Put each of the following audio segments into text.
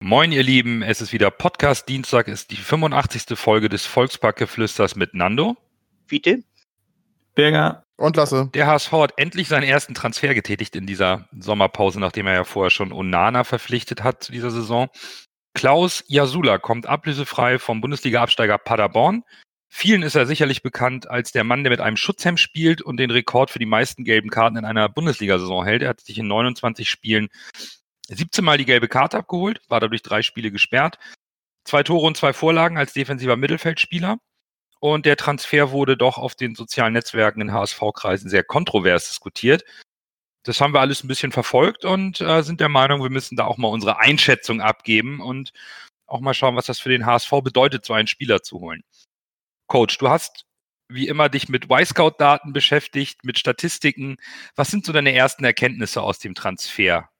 Moin, ihr Lieben, es ist wieder Podcast Dienstag, ist die 85. Folge des Volksparkgeflüsters mit Nando. Fiete. Berger. Und Lasse. Der HSV hat endlich seinen ersten Transfer getätigt in dieser Sommerpause, nachdem er ja vorher schon Onana verpflichtet hat zu dieser Saison. Klaus Jasula kommt ablösefrei vom Bundesliga-Absteiger Paderborn. Vielen ist er sicherlich bekannt als der Mann, der mit einem Schutzhemd spielt und den Rekord für die meisten gelben Karten in einer Bundesliga-Saison hält. Er hat sich in 29 Spielen 17 Mal die gelbe Karte abgeholt, war dadurch drei Spiele gesperrt. Zwei Tore und zwei Vorlagen als defensiver Mittelfeldspieler. Und der Transfer wurde doch auf den sozialen Netzwerken in HSV-Kreisen sehr kontrovers diskutiert. Das haben wir alles ein bisschen verfolgt und äh, sind der Meinung, wir müssen da auch mal unsere Einschätzung abgeben und auch mal schauen, was das für den HSV bedeutet, so einen Spieler zu holen. Coach, du hast wie immer dich mit Y-Scout-Daten beschäftigt, mit Statistiken. Was sind so deine ersten Erkenntnisse aus dem Transfer?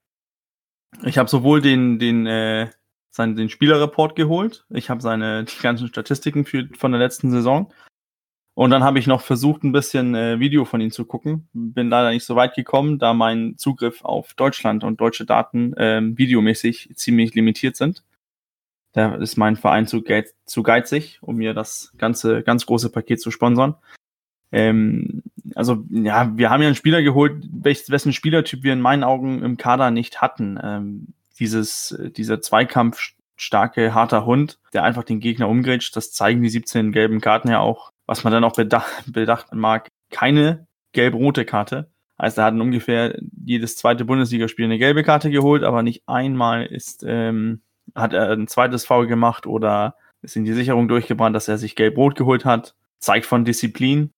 Ich habe sowohl den, den, äh, seinen, den Spielerreport geholt, ich habe seine die ganzen Statistiken für, von der letzten Saison. Und dann habe ich noch versucht, ein bisschen äh, Video von ihm zu gucken. Bin leider nicht so weit gekommen, da mein Zugriff auf Deutschland und deutsche Daten äh, videomäßig ziemlich limitiert sind. Da ist mein Verein zu, geiz zu geizig, um mir das ganze, ganz große Paket zu sponsern. Ähm, also ja, wir haben ja einen Spieler geholt, welch, wessen Spielertyp wir in meinen Augen im Kader nicht hatten. Ähm, dieses, dieser Zweikampf-starke, harter Hund, der einfach den Gegner umgrätscht, das zeigen die 17 gelben Karten ja auch. Was man dann auch bedacht, bedacht mag, keine gelb-rote Karte. Also er hat ungefähr jedes zweite Bundesligaspiel eine gelbe Karte geholt, aber nicht einmal ist, ähm, hat er ein zweites Foul gemacht oder ist in die Sicherung durchgebrannt, dass er sich gelb-rot geholt hat. Zeigt von Disziplin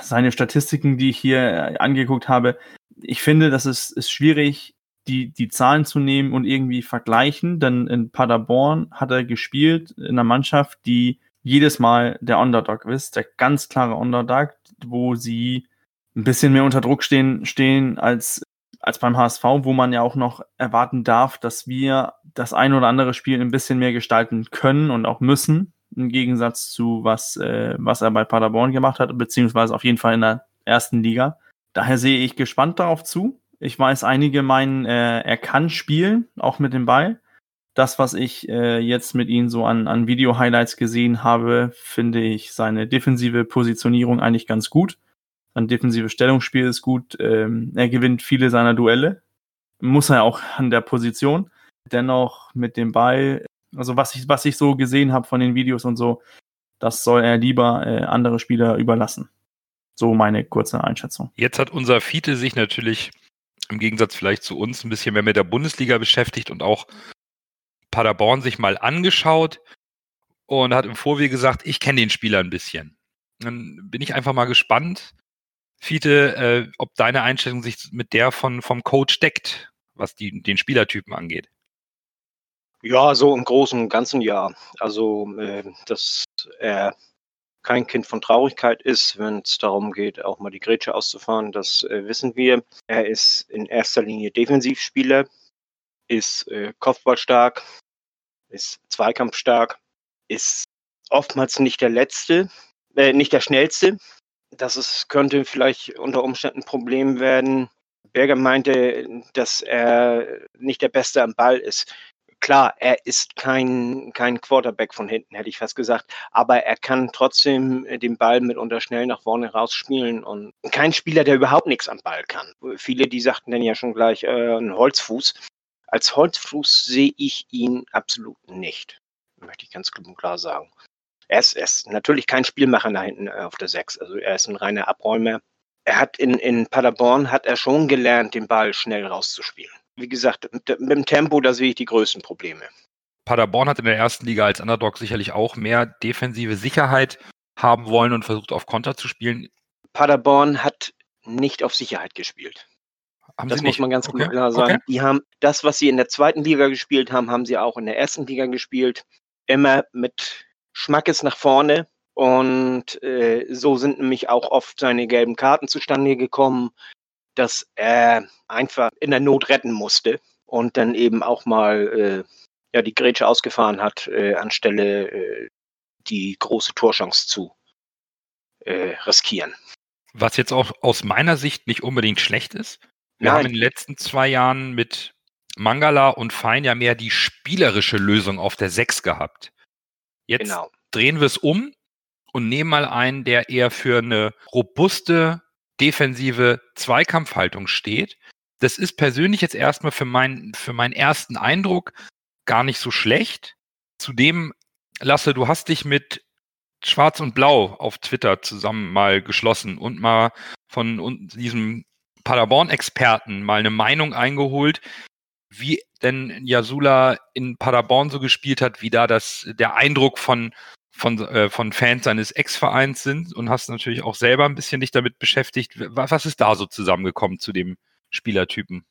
seine Statistiken, die ich hier äh, angeguckt habe, ich finde, das ist, ist schwierig, die, die Zahlen zu nehmen und irgendwie vergleichen, denn in Paderborn hat er gespielt in einer Mannschaft, die jedes Mal der Underdog ist, der ganz klare Underdog, wo sie ein bisschen mehr unter Druck stehen, stehen als, als beim HSV, wo man ja auch noch erwarten darf, dass wir das ein oder andere Spiel ein bisschen mehr gestalten können und auch müssen im Gegensatz zu was, äh, was er bei Paderborn gemacht hat, beziehungsweise auf jeden Fall in der ersten Liga. Daher sehe ich gespannt darauf zu. Ich weiß, einige meinen, äh, er kann spielen, auch mit dem Ball. Das, was ich äh, jetzt mit ihm so an, an Video-Highlights gesehen habe, finde ich seine defensive Positionierung eigentlich ganz gut. Sein defensives Stellungsspiel ist gut. Ähm, er gewinnt viele seiner Duelle. Muss er auch an der Position. Dennoch mit dem Ball also was ich, was ich so gesehen habe von den Videos und so, das soll er lieber äh, andere Spieler überlassen. So meine kurze Einschätzung. Jetzt hat unser Fiete sich natürlich im Gegensatz vielleicht zu uns ein bisschen mehr mit der Bundesliga beschäftigt und auch Paderborn sich mal angeschaut und hat im Vorwege gesagt, ich kenne den Spieler ein bisschen. Dann bin ich einfach mal gespannt, Fiete, äh, ob deine Einstellung sich mit der von, vom Coach deckt, was die, den Spielertypen angeht. Ja, so im Großen und Ganzen ja. Also, äh, dass er kein Kind von Traurigkeit ist, wenn es darum geht, auch mal die Grätsche auszufahren, das äh, wissen wir. Er ist in erster Linie Defensivspieler, ist äh, Kopfballstark, ist Zweikampfstark, ist oftmals nicht der Letzte, äh, nicht der Schnellste. Das ist, könnte vielleicht unter Umständen ein Problem werden. Berger meinte, dass er nicht der Beste am Ball ist klar, er ist kein, kein Quarterback von hinten, hätte ich fast gesagt, aber er kann trotzdem äh, den Ball mitunter schnell nach vorne rausspielen und kein Spieler, der überhaupt nichts am Ball kann. Viele, die sagten dann ja schon gleich äh, ein Holzfuß. Als Holzfuß sehe ich ihn absolut nicht, möchte ich ganz klipp und klar sagen. Er ist, er ist natürlich kein Spielmacher da hinten äh, auf der 6, also er ist ein reiner Abräumer. Er hat in, in Paderborn hat er schon gelernt, den Ball schnell rauszuspielen wie gesagt, mit, dem Tempo, da sehe ich die größten Probleme. Paderborn hat in der ersten Liga als Underdog sicherlich auch mehr defensive Sicherheit haben wollen und versucht auf Konter zu spielen. Paderborn hat nicht auf Sicherheit gespielt. Haben das muss man ganz okay. klar sagen. Okay. Die haben das, was sie in der zweiten Liga gespielt haben, haben sie auch in der ersten Liga gespielt. Immer mit Schmackes nach vorne, Und äh, so sind nämlich auch oft seine gelben Karten zustande gekommen, dass er einfach in der Not retten musste und dann eben auch mal äh, ja, die Grätsche ausgefahren hat, äh, anstelle äh, die große Torchance zu äh, riskieren. Was jetzt auch aus meiner Sicht nicht unbedingt schlecht ist. Wir Nein. haben in den letzten zwei Jahren mit Mangala und Fein ja mehr die spielerische Lösung auf der 6 gehabt. Jetzt Genau. drehen wir es um und nehmen mal einen, der eher für eine robuste defensive Zweikampfhaltung steht. Das ist persönlich jetzt erstmal für, mein, für meinen ersten Eindruck gar nicht so schlecht. Zudem, Lasse, du hast dich mit Schwarz und Blau auf Twitter zusammen mal geschlossen und mal von diesem Paderborn-Experten mal eine Meinung eingeholt, wie denn Yasula in Paderborn so gespielt hat, wie da das, der Eindruck von, von, äh, von Fans seines Ex-Vereins sind und hast natürlich auch selber ein bisschen dich damit beschäftigt. Was, ist da so zusammengekommen zu dem Spielertypen?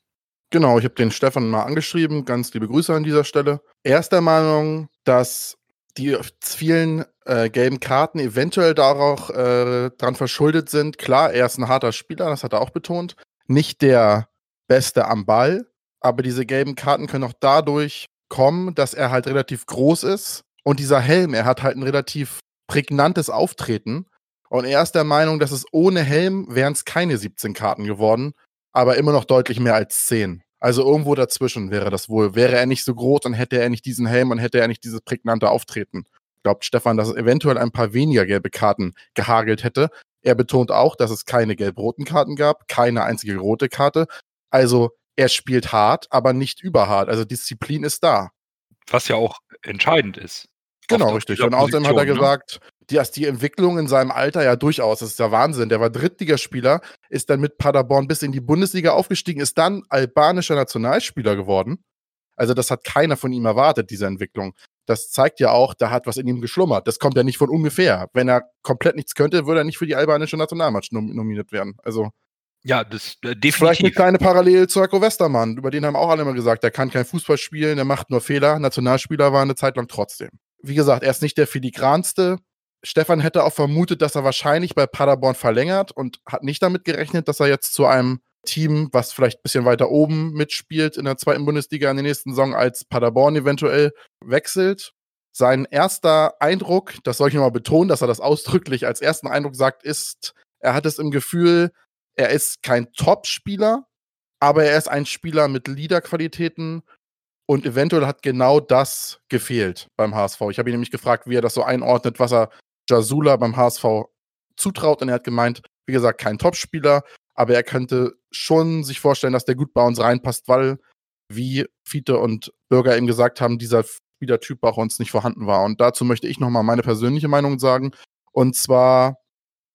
Genau, ich habe den Stefan mal angeschrieben. Ganz liebe Grüße an dieser Stelle. Er ist der Meinung, dass die vielen äh, gelben Karten eventuell darauf äh, dran verschuldet sind. Klar, er ist ein harter Spieler, das hat er auch betont. Nicht der Beste am Ball, aber diese gelben Karten können auch dadurch kommen, dass er halt relativ groß ist. Und dieser Helm, er hat halt ein relativ prägnantes Auftreten. Und er ist der Meinung, dass es ohne Helm wären es keine 17 Karten geworden, aber immer noch deutlich mehr als 10. Also irgendwo dazwischen wäre das wohl. Wäre er nicht so groß, dann hätte er nicht diesen Helm und hätte er nicht dieses prägnante Auftreten. Glaubt Stefan, dass es eventuell ein paar weniger gelbe Karten gehagelt hätte. Er betont auch, dass es keine gelb-roten Karten gab, keine einzige rote Karte. Also er spielt hart, aber nicht überhart. Also Disziplin ist da. Was ja auch entscheidend ist. Genau, richtig. Und außerdem hat er ne? gesagt, dass die Entwicklung in seinem Alter ja durchaus, das ist der Wahnsinn. Der war Drittligaspieler, ist dann mit Paderborn bis in die Bundesliga aufgestiegen, ist dann albanischer Nationalspieler geworden. Also das hat keiner von ihm erwartet, diese Entwicklung. Das zeigt ja auch, da hat was in ihm geschlummert. Das kommt ja nicht von ungefähr. Wenn er komplett nichts könnte, würde er nicht für die albanische Nationalmannschaft nom nominiert werden. Also Ja, das äh, Vielleicht eine definitiv. kleine Parallele zu Heiko Westermann. Über den haben auch alle immer gesagt, der kann kein Fußball spielen, der macht nur Fehler. Nationalspieler war eine Zeit lang trotzdem. Wie gesagt, er ist nicht der filigranste. Stefan hätte auch vermutet, dass er wahrscheinlich bei Paderborn verlängert und hat nicht damit gerechnet, dass er jetzt zu einem Team, was vielleicht ein bisschen weiter oben mitspielt in der zweiten Bundesliga in der nächsten Saison als Paderborn eventuell wechselt. Sein erster Eindruck, das soll ich nochmal betonen, dass er das ausdrücklich als ersten Eindruck sagt, ist, er hat es im Gefühl, er ist kein Top-Spieler, aber er ist ein Spieler mit Leader-Qualitäten und eventuell hat genau das gefehlt beim HSV. Ich habe ihn nämlich gefragt, wie er das so einordnet, was er Jasula beim HSV zutraut und er hat gemeint, wie gesagt, kein Top-Spieler, aber er könnte schon sich vorstellen, dass der gut bei uns reinpasst, weil, wie Fiete und Bürger eben gesagt haben, dieser Spielertyp bei uns nicht vorhanden war. Und dazu möchte ich nochmal meine persönliche Meinung sagen. Und zwar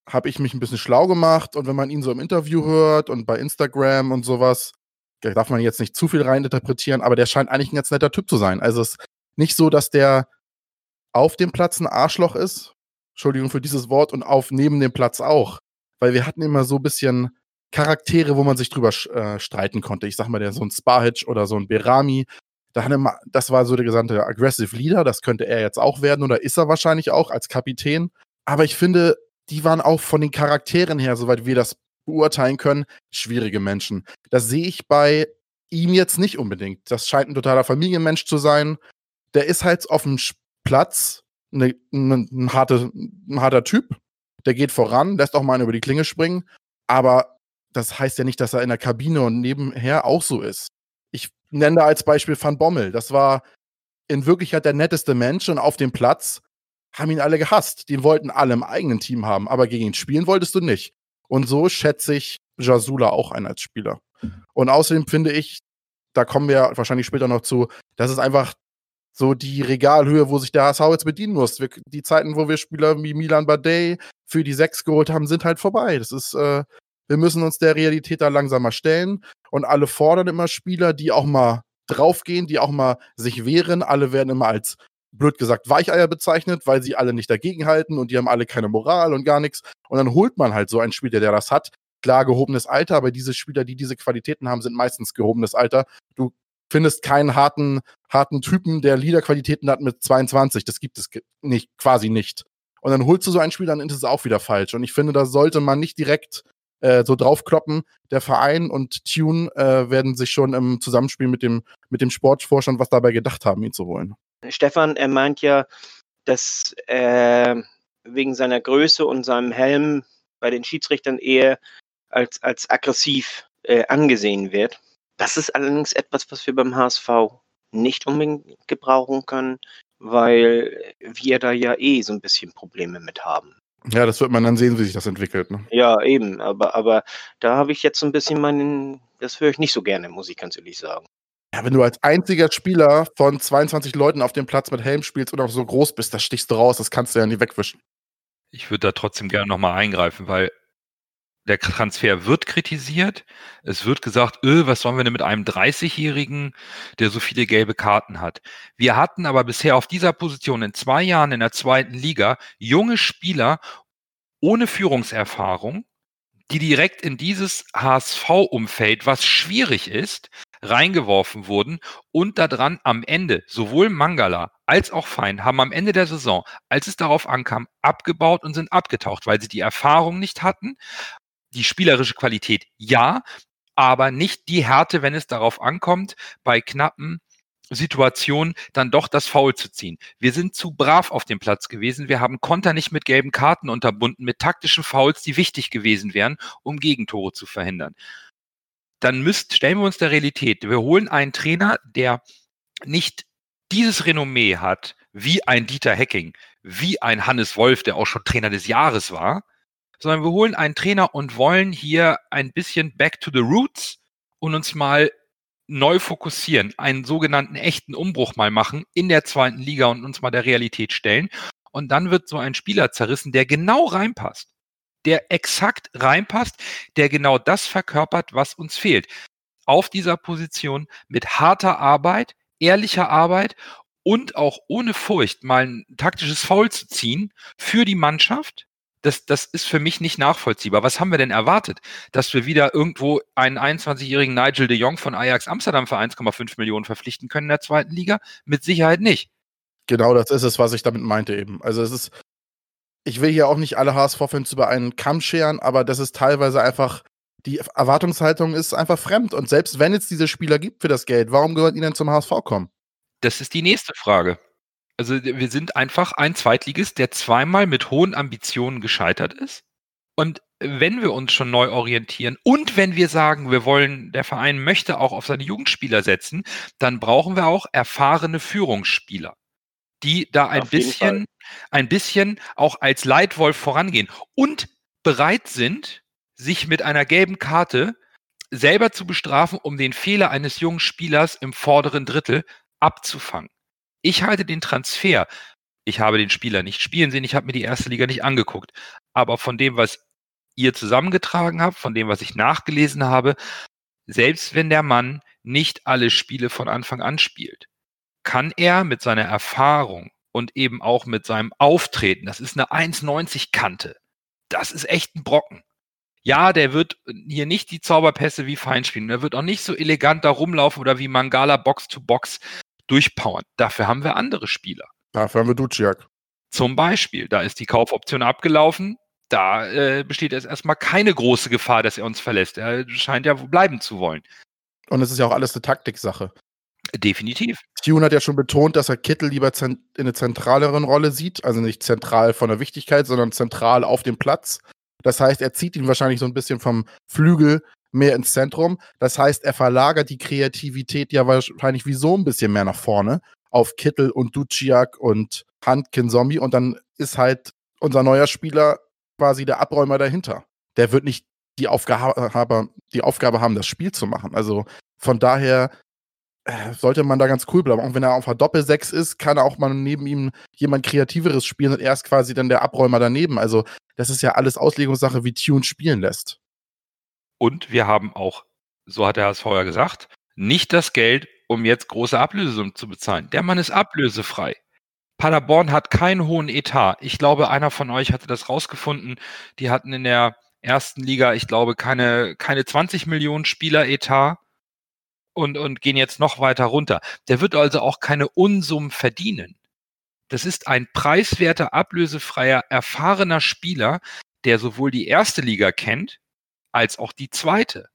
habe ich mich ein bisschen schlau gemacht und wenn man ihn so im Interview hört und bei Instagram und sowas, darf man jetzt nicht zu viel reininterpretieren, aber der scheint eigentlich ein ganz netter Typ zu sein. Also es ist nicht so, dass der auf dem Platz ein Arschloch ist. Entschuldigung für dieses Wort und auf neben dem Platz auch. Weil wir hatten immer so ein bisschen Charaktere, wo man sich drüber äh, streiten konnte. Ich sag mal, der so ein Spahic oder so ein Berami. Da hat er mal, das war so der gesamte Aggressive Leader. Das könnte er jetzt auch werden oder ist er wahrscheinlich auch als Kapitän. Aber ich finde, die waren auch von den Charakteren her, soweit wir das beurteilen können, schwierige Menschen. Das sehe ich bei ihm jetzt nicht unbedingt. Das scheint ein totaler Familienmensch zu sein. Der ist halt auf dem Platz ne, ne, ein, harte, ein harter Typ. Der geht voran, lässt auch mal einen über die Klinge springen. Aber das heißt ja nicht, dass er in der Kabine und nebenher auch so ist. Ich nenne da als Beispiel Van Bommel. Das war in Wirklichkeit der netteste Mensch und auf dem Platz haben ihn alle gehasst. Den wollten alle im eigenen Team haben, aber gegen ihn spielen wolltest du nicht. Und so schätze ich Jasula auch ein als Spieler. Und außerdem finde ich, da kommen wir wahrscheinlich später noch zu, das ist einfach so die Regalhöhe, wo sich der HSV jetzt bedienen muss. Wir, die Zeiten, wo wir Spieler wie Milan Badei für die Sechs geholt haben, sind halt vorbei. Das ist, äh, wir müssen uns der Realität da langsam mal stellen. Und alle fordern immer Spieler, die auch mal draufgehen, die auch mal sich wehren. Alle werden immer als blöd gesagt, Weicheier bezeichnet, weil sie alle nicht dagegenhalten und die haben alle keine Moral und gar nichts. Und dann holt man halt so einen Spieler, der das hat. Klar, gehobenes Alter, aber diese Spieler, die diese Qualitäten haben, sind meistens gehobenes Alter. Du findest keinen harten, harten Typen, der Liederqualitäten hat mit 22. Das gibt es nicht, quasi nicht. Und dann holst du so ein Spiel, dann ist es auch wieder falsch. Und ich finde, da sollte man nicht direkt äh, so draufkloppen. Der Verein und Tune äh, werden sich schon im Zusammenspiel mit dem, mit dem Sportvorstand was dabei gedacht haben, ihn zu holen. Stefan, er meint ja, dass er wegen seiner Größe und seinem Helm bei den Schiedsrichtern eher als, als aggressiv äh, angesehen wird. Das ist allerdings etwas, was wir beim HSV nicht unbedingt gebrauchen können, weil wir da ja eh so ein bisschen Probleme mit haben. Ja, das wird man dann sehen, wie sich das entwickelt. Ne? Ja, eben, aber, aber da habe ich jetzt so ein bisschen meinen, das höre ich nicht so gerne, muss ich ganz ehrlich sagen. Ja, wenn du als einziger Spieler von 22 Leuten auf dem Platz mit Helm spielst und auch so groß bist, da stichst du raus, das kannst du ja nie wegwischen. Ich würde da trotzdem gerne nochmal eingreifen, weil der Transfer wird kritisiert. Es wird gesagt, öh, was sollen wir denn mit einem 30-Jährigen, der so viele gelbe Karten hat. Wir hatten aber bisher auf dieser Position in zwei Jahren in der zweiten Liga junge Spieler ohne Führungserfahrung, die direkt in dieses HSV-Umfeld, was schwierig ist, reingeworfen wurden und daran am Ende sowohl Mangala als auch Fein haben am Ende der Saison, als es darauf ankam, abgebaut und sind abgetaucht, weil sie die Erfahrung nicht hatten, die spielerische Qualität ja, aber nicht die Härte, wenn es darauf ankommt, bei knappen Situationen dann doch das Foul zu ziehen. Wir sind zu brav auf dem Platz gewesen. Wir haben Konter nicht mit gelben Karten unterbunden, mit taktischen Fouls, die wichtig gewesen wären, um Gegentore zu verhindern. Dann müsst, stellen wir uns der Realität. Wir holen einen Trainer, der nicht dieses Renommee hat, wie ein Dieter Hecking, wie ein Hannes Wolf, der auch schon Trainer des Jahres war, sondern wir holen einen Trainer und wollen hier ein bisschen back to the roots und uns mal neu fokussieren, einen sogenannten echten Umbruch mal machen in der zweiten Liga und uns mal der Realität stellen. Und dann wird so ein Spieler zerrissen, der genau reinpasst, der exakt reinpasst, der genau das verkörpert, was uns fehlt. Auf dieser Position mit harter Arbeit, ehrlicher Arbeit und auch ohne Furcht mal ein taktisches Foul zu ziehen für die Mannschaft, das, das ist für mich nicht nachvollziehbar. Was haben wir denn erwartet? Dass wir wieder irgendwo einen 21-jährigen Nigel de Jong von Ajax Amsterdam für 1,5 Millionen verpflichten können in der zweiten Liga? Mit Sicherheit nicht. Genau, das ist es, was ich damit meinte eben. Also es ist, ich will hier auch nicht alle HSV-Fans über einen Kamm scheren, aber das ist teilweise einfach, die Erwartungshaltung ist einfach fremd. Und selbst wenn es diese Spieler gibt für das Geld, warum gehört ihnen zum HSV kommen? Das ist die nächste Frage. Also wir sind einfach ein Zweitligist, der zweimal mit hohen Ambitionen gescheitert ist. Und wenn wir uns schon neu orientieren und wenn wir sagen, wir wollen, der Verein möchte auch auf seine Jugendspieler setzen, dann brauchen wir auch erfahrene Führungsspieler, die da ein bisschen, ein bisschen auch als Leitwolf vorangehen und bereit sind, sich mit einer gelben Karte selber zu bestrafen, um den Fehler eines jungen Spielers im vorderen Drittel abzufangen. Ich halte den Transfer, ich habe den Spieler nicht spielen sehen, ich habe mir die erste Liga nicht angeguckt, aber von dem, was ihr zusammengetragen habt, von dem, was ich nachgelesen habe, selbst wenn der Mann nicht alle Spiele von Anfang an spielt, kann er mit seiner Erfahrung und eben auch mit seinem Auftreten, das ist eine 1,90 Kante, das ist echt ein Brocken. Ja, der wird hier nicht die Zauberpässe wie Fein spielen. Der wird auch nicht so elegant da rumlaufen oder wie Mangala Box to Box durchpowern. Dafür haben wir andere Spieler. Dafür haben wir Duciak. Zum Beispiel, da ist die Kaufoption abgelaufen. Da äh, besteht jetzt erstmal keine große Gefahr, dass er uns verlässt. Er scheint ja bleiben zu wollen. Und es ist ja auch alles eine Taktiksache. Definitiv. Tune hat ja schon betont, dass er Kittel lieber in einer zentraleren Rolle sieht. Also nicht zentral von der Wichtigkeit, sondern zentral auf dem Platz. Das heißt, er zieht ihn wahrscheinlich so ein bisschen vom Flügel mehr ins Zentrum. Das heißt, er verlagert die Kreativität ja wahrscheinlich wie so ein bisschen mehr nach vorne auf Kittel und Duciak und Handkin Zombie und dann ist halt unser neuer Spieler quasi der Abräumer dahinter. Der wird nicht die Aufgabe, die Aufgabe haben, das Spiel zu machen. Also von daher sollte man da ganz cool bleiben. Auch wenn er auf einer Doppel-6 ist, kann auch mal neben ihm jemand Kreativeres spielen und er ist quasi dann der Abräumer daneben. Also das ist ja alles Auslegungssache, wie Tune spielen lässt. Und wir haben auch, so hat der HSV ja gesagt, nicht das Geld, um jetzt große Ablösesummen zu bezahlen. Der Mann ist ablösefrei. Paderborn hat keinen hohen Etat. Ich glaube, einer von euch hatte das rausgefunden. Die hatten in der ersten Liga, ich glaube, keine, keine 20 Millionen Spieler Etat und, und gehen jetzt noch weiter runter. Der wird also auch keine Unsummen verdienen. Das ist ein preiswerter, ablösefreier, erfahrener Spieler, der sowohl die erste Liga kennt, als auch die zweite.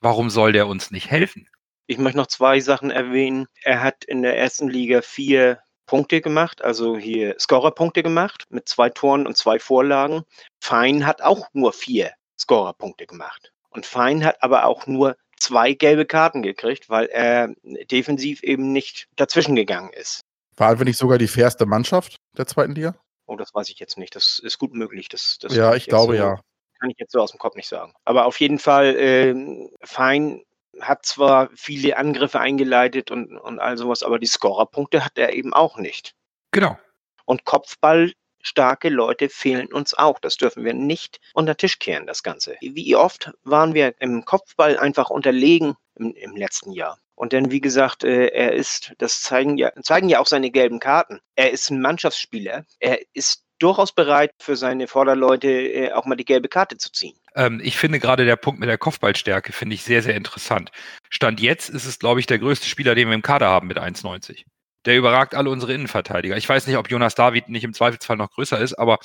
Warum soll der uns nicht helfen? Ich möchte noch zwei Sachen erwähnen. Er hat in der ersten Liga vier Punkte gemacht, also hier Scorerpunkte gemacht mit zwei Toren und zwei Vorlagen. Fein hat auch nur vier Scorerpunkte gemacht. Und Fein hat aber auch nur zwei gelbe Karten gekriegt, weil er defensiv eben nicht dazwischen gegangen ist. Waren wir nicht sogar die fairste Mannschaft der zweiten Liga? Oh, das weiß ich jetzt nicht. Das ist gut möglich. Das, das ja, kann ich glaube so, ja. Kann ich jetzt so aus dem Kopf nicht sagen. Aber auf jeden Fall, ähm, Fein hat zwar viele Angriffe eingeleitet und, und all sowas, aber die Scorerpunkte hat er eben auch nicht. Genau. Und Kopfball starke Leute fehlen uns auch. Das dürfen wir nicht unter Tisch kehren, das Ganze. Wie oft waren wir im Kopfball einfach unterlegen im, im letzten Jahr? Und dann, wie gesagt, äh, er ist, das zeigen ja, zeigen ja auch seine gelben Karten. Er ist ein Mannschaftsspieler. Er ist durchaus bereit, für seine Vorderleute äh, auch mal die gelbe Karte zu ziehen. Ähm, ich finde gerade der Punkt mit der Kopfballstärke finde ich sehr, sehr interessant. Stand jetzt ist es, glaube ich, der größte Spieler, den wir im Kader haben mit 1,90. Der überragt alle unsere Innenverteidiger. Ich weiß nicht, ob Jonas David nicht im Zweifelsfall noch größer ist, aber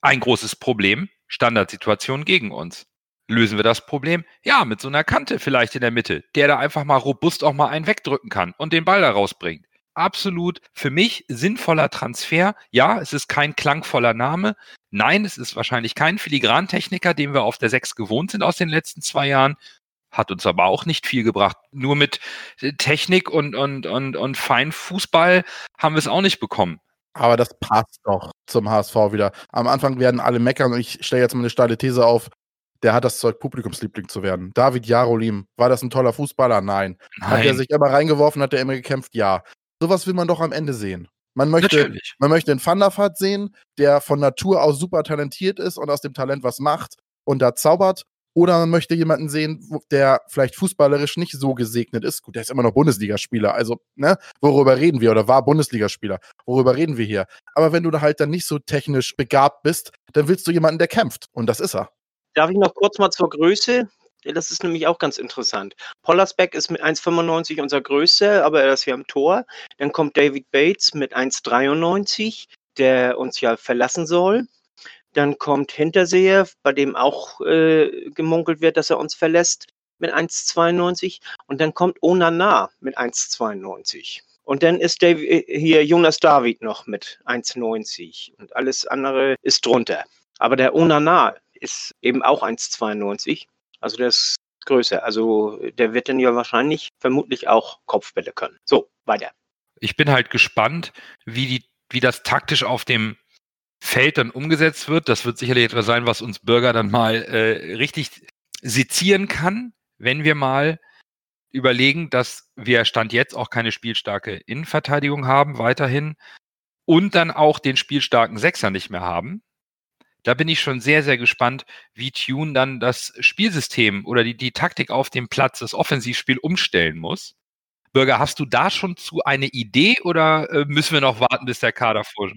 ein großes Problem, Standardsituation gegen uns. Lösen wir das Problem? Ja, mit so einer Kante vielleicht in der Mitte, der da einfach mal robust auch mal einen wegdrücken kann und den Ball da rausbringt. Absolut für mich sinnvoller Transfer. Ja, es ist kein klangvoller Name. Nein, es ist wahrscheinlich kein Filigrantechniker, den wir auf der 6 gewohnt sind aus den letzten zwei Jahren. Hat uns aber auch nicht viel gebracht. Nur mit Technik und, und, und, und Feinfußball haben wir es auch nicht bekommen. Aber das passt doch zum HSV wieder. Am Anfang werden alle meckern und ich stelle jetzt mal eine steile These auf der hat das Zeug, Publikumsliebling zu werden. David Jarolim, war das ein toller Fußballer? Nein. Nein. Hat er sich immer reingeworfen, hat er immer gekämpft? Ja. Sowas will man doch am Ende sehen. Man möchte, Natürlich. man möchte einen Van der Vaart sehen, der von Natur aus super talentiert ist und aus dem Talent was macht und da zaubert. Oder man möchte jemanden sehen, der vielleicht fußballerisch nicht so gesegnet ist. Gut, der ist immer noch Bundesligaspieler. Also, ne, worüber reden wir? Oder war Bundesligaspieler. Worüber reden wir hier? Aber wenn du da halt dann nicht so technisch begabt bist, dann willst du jemanden, der kämpft. Und das ist er. Darf ich noch kurz mal zur Größe? Das ist nämlich auch ganz interessant. Pollersbeck ist mit 1,95 unser Größte, aber er ist ja im Tor. Dann kommt David Bates mit 1,93, der uns ja verlassen soll. Dann kommt Hinterseher, bei dem auch äh, gemunkelt wird, dass er uns verlässt, mit 1,92. Und dann kommt Onana mit 1,92. Und dann ist Dav äh, hier Jonas David noch mit 1,90. Und alles andere ist drunter. Aber der Onana ist eben auch 1,92. Also der ist größer. Also der wird dann ja wahrscheinlich vermutlich auch Kopfbälle können. So, weiter. Ich bin halt gespannt, wie, die, wie das taktisch auf dem Feld dann umgesetzt wird. Das wird sicherlich etwas sein, was uns Bürger dann mal äh, richtig sezieren kann, wenn wir mal überlegen, dass wir Stand jetzt auch keine spielstarke Innenverteidigung haben, weiterhin, und dann auch den spielstarken Sechser nicht mehr haben. Da bin ich schon sehr, sehr gespannt, wie Tune dann das Spielsystem oder die, die Taktik auf dem Platz, das Offensivspiel umstellen muss. Bürger, hast du da schon zu eine Idee oder äh, müssen wir noch warten, bis der Kader vor?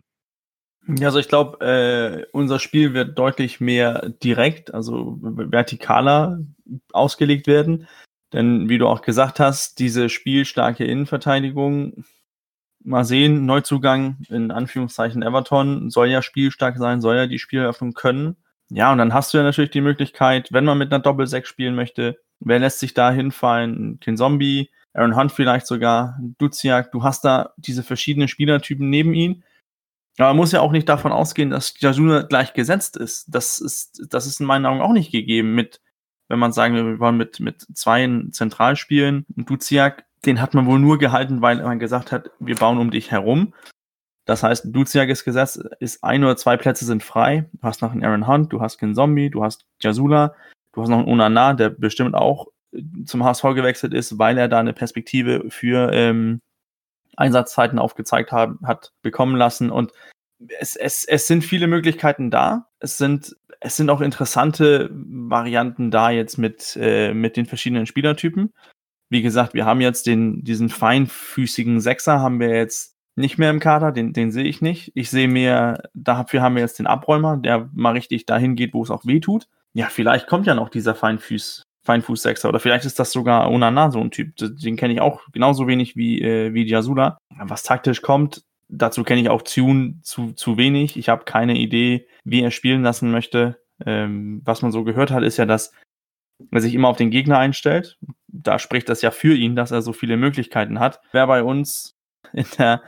Ja, also ich glaube, äh, unser Spiel wird deutlich mehr direkt, also vertikaler ausgelegt werden. Denn wie du auch gesagt hast, diese spielstarke Innenverteidigung, mal sehen, Neuzugang in Anführungszeichen Everton soll ja spielstark sein, soll ja die Spieleröffnung können. Ja, und dann hast du ja natürlich die Möglichkeit, wenn man mit einer Doppel-6 spielen möchte, wer lässt sich da hinfallen? Ken Zombie, Aaron Hunt vielleicht sogar, Duziak, du hast da diese verschiedenen Spielertypen neben ihm. Aber man muss ja auch nicht davon ausgehen, dass Jasuna gleich gesetzt ist. Das ist, das ist in meinen Augen auch nicht gegeben mit, wenn man sagen will, wir wollen mit, mit zwei zentral spielen. Und Duziak, den hat man wohl nur gehalten, weil man gesagt hat, wir bauen um dich herum. Das heißt, Duziak ist gesetzt, ist ein oder zwei Plätze sind frei. Du hast noch einen Aaron Hunt, du hast einen Zombie, du hast Jasula, du hast noch einen Onana, der bestimmt auch zum HSV gewechselt ist, weil er da eine Perspektive für ähm, Einsatzzeiten aufgezeigt haben, hat bekommen lassen. Und es, es, es sind viele Möglichkeiten da. Es sind, es sind auch interessante Varianten da jetzt mit, äh, mit den verschiedenen Spielertypen. Wie gesagt, wir haben jetzt den, diesen feinfüßigen Sechser haben wir jetzt nicht mehr im Kader, den, den sehe ich nicht. Ich sehe mehr, dafür haben wir jetzt den Abräumer, der mal richtig dahin geht, wo es auch weh tut. Ja, vielleicht kommt ja noch dieser Feinfuß, Feinfuß-Sechser oder vielleicht ist das sogar Onana so ein Typ. Den kenne ich auch genauso wenig wie, äh, wie Jasula. Was taktisch kommt, dazu kenne ich auch Tune zu, zu wenig. Ich habe keine Idee, wie er spielen lassen möchte. Ähm, was man so gehört hat, ist ja, dass er sich immer auf den Gegner einstellt. Da spricht das ja für ihn, dass er so viele Möglichkeiten hat. Wer bei uns in der,